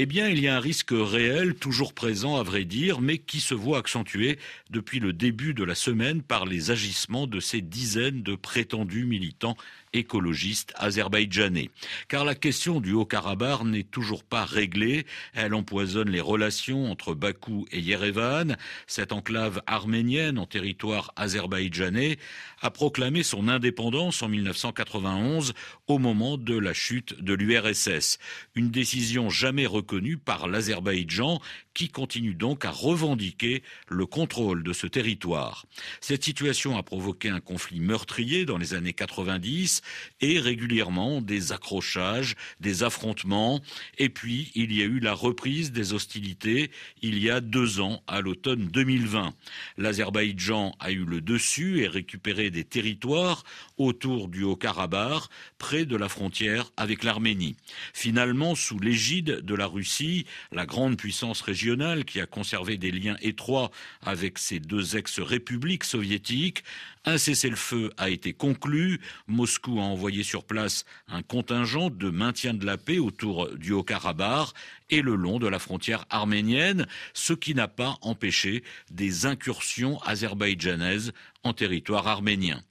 Eh bien, il y a un risque réel, toujours présent à vrai dire, mais qui se voit accentué depuis le début de la semaine par les agissements de ces dizaines de prétendus militants écologistes azerbaïdjanais. Car la question du Haut-Karabakh n'est toujours pas réglée. Elle empoisonne les relations entre Bakou et Yerevan. Cette enclave arménienne en territoire azerbaïdjanais a proclamé son indépendance en 1991 au moment de la chute de l'URSS. Une décision jamais reconnue par l'Azerbaïdjan qui continue donc à revendiquer le contrôle de ce territoire. Cette situation a provoqué un conflit meurtrier dans les années 90 et régulièrement des accrochages, des affrontements. Et puis, il y a eu la reprise des hostilités il y a deux ans, à l'automne 2020. L'Azerbaïdjan a eu le dessus et récupéré des territoires autour du Haut-Karabakh, près de la frontière avec l'Arménie. Finalement, sous l'égide de la Russie, la grande puissance régionale qui a conservé des liens étroits avec ces deux ex-républiques soviétiques. Un cessez-le-feu a été conclu. Moscou a envoyé sur place un contingent de maintien de la paix autour du Haut-Karabakh et le long de la frontière arménienne, ce qui n'a pas empêché des incursions azerbaïdjanaises en territoire arménien.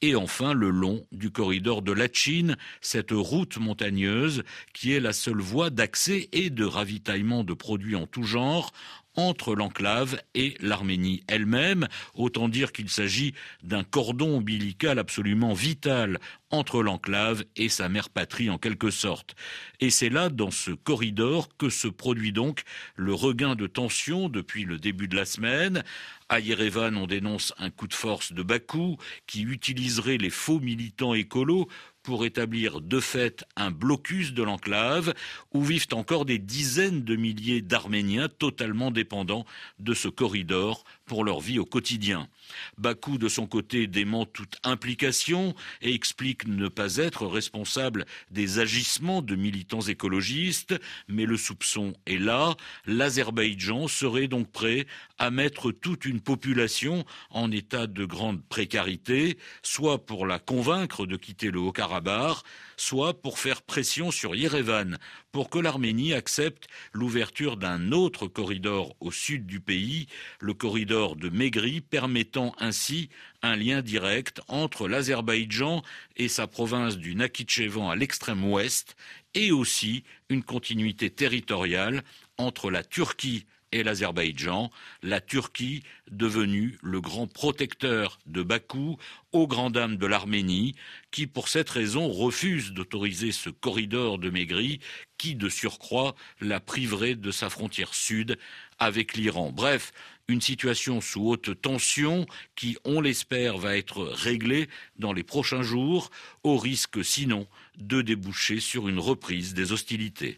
Et enfin le long du corridor de la Chine, cette route montagneuse qui est la seule voie d'accès et de ravitaillement de produits en tout genre entre l'enclave et l'Arménie elle-même. Autant dire qu'il s'agit d'un cordon ombilical absolument vital entre l'enclave et sa mère patrie en quelque sorte. Et c'est là, dans ce corridor, que se produit donc le regain de tension depuis le début de la semaine. À Yerevan, on dénonce un coup de force de Bakou qui utiliserait les faux militants écolos pour établir de fait un blocus de l'enclave où vivent encore des dizaines de milliers d'Arméniens totalement dépendants de ce corridor pour leur vie au quotidien. Bakou, de son côté, dément toute implication et explique ne pas être responsable des agissements de militants écologistes, mais le soupçon est là. L'Azerbaïdjan serait donc prêt à mettre toute une population en état de grande précarité, soit pour la convaincre de quitter le Haut-Karabakh, soit pour faire pression sur Yerevan pour que l'Arménie accepte l'ouverture d'un autre corridor au sud du pays, le corridor de Maigri, permettant ainsi un lien direct entre l'Azerbaïdjan et sa province du Nakhichevan à l'extrême ouest, et aussi une continuité territoriale entre la Turquie et l'Azerbaïdjan, la Turquie devenue le grand protecteur de Bakou aux grandes dames de l'Arménie, qui pour cette raison refuse d'autoriser ce corridor de Maigri, qui de surcroît la priverait de sa frontière sud avec l'Iran. Bref, une situation sous haute tension qui, on l'espère, va être réglée dans les prochains jours, au risque sinon de déboucher sur une reprise des hostilités.